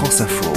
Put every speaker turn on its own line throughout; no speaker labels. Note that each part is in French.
France Info.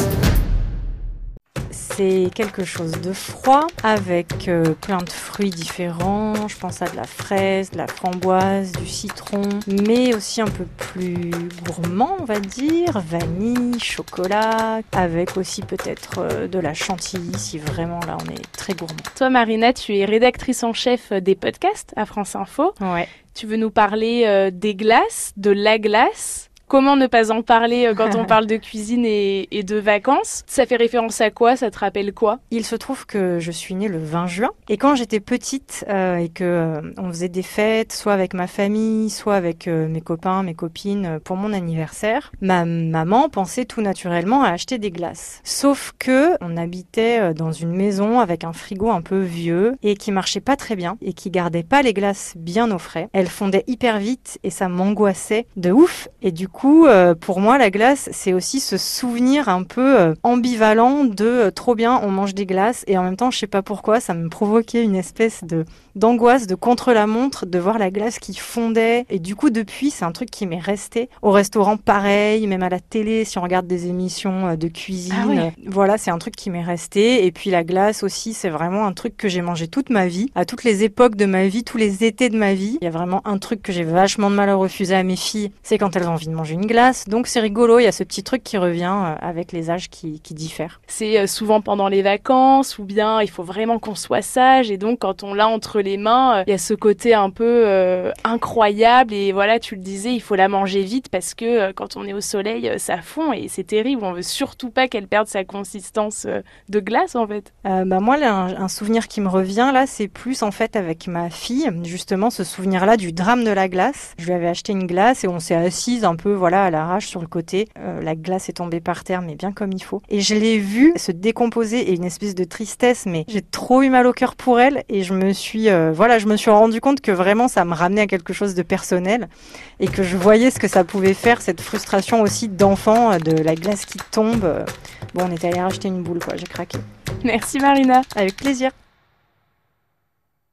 C'est quelque chose de froid avec euh, plein de fruits différents. Je pense à de la fraise, de la framboise, du citron, mais aussi un peu plus gourmand, on va dire. Vanille, chocolat, avec aussi peut-être euh, de la chantilly si vraiment là on est très gourmand.
Toi, Marina, tu es rédactrice en chef des podcasts à France Info.
Ouais.
Tu veux nous parler euh, des glaces, de la glace Comment ne pas en parler euh, quand on parle de cuisine et, et, de vacances. Ça fait référence à quoi? Ça te rappelle quoi?
Il se trouve que je suis née le 20 juin. Et quand j'étais petite euh, et que euh, on faisait des fêtes, soit avec ma famille, soit avec euh, mes copains, mes copines pour mon anniversaire, ma maman pensait tout naturellement à acheter des glaces. Sauf que on habitait dans une maison avec un frigo un peu vieux et qui marchait pas très bien et qui gardait pas les glaces bien au frais. Elles fondaient hyper vite et ça m'angoissait de ouf. Et du coup coup, euh, pour moi, la glace, c'est aussi ce souvenir un peu euh, ambivalent de euh, trop bien, on mange des glaces, et en même temps, je sais pas pourquoi, ça me provoquait une espèce de d'angoisse, de contre-la-montre, de voir la glace qui fondait. Et du coup, depuis, c'est un truc qui m'est resté. Au restaurant, pareil, même à la télé, si on regarde des émissions de cuisine.
Ah oui.
Voilà, c'est un truc qui m'est resté. Et puis la glace aussi, c'est vraiment un truc que j'ai mangé toute ma vie, à toutes les époques de ma vie, tous les étés de ma vie. Il y a vraiment un truc que j'ai vachement de mal à refuser à mes filles, c'est quand elles ont envie de manger une glace. Donc c'est rigolo, il y a ce petit truc qui revient euh, avec les âges qui, qui diffèrent.
C'est euh, souvent pendant les vacances ou bien il faut vraiment qu'on soit sage et donc quand on l'a entre les mains, euh, il y a ce côté un peu euh, incroyable et voilà, tu le disais, il faut la manger vite parce que euh, quand on est au soleil, ça fond et c'est terrible. On veut surtout pas qu'elle perde sa consistance euh, de glace en fait.
Bah moi, là, un, un souvenir qui me revient là, c'est plus en fait avec ma fille, justement ce souvenir-là du drame de la glace. Je lui avais acheté une glace et on s'est assise un peu, voilà, à l'arrache sur le côté. Euh, la glace est tombée par terre, mais bien comme il faut. Et je l'ai vue se décomposer et une espèce de tristesse, mais j'ai trop eu mal au cœur pour elle et je me suis, euh, voilà, je me suis rendu compte que vraiment ça me ramenait à quelque chose de personnel et que je voyais ce que ça pouvait faire, cette frustration aussi d'enfant, euh, de la glace qui tombe. Bon, on est allé racheter une boule, quoi, j'ai craqué.
Merci Marina.
Avec plaisir.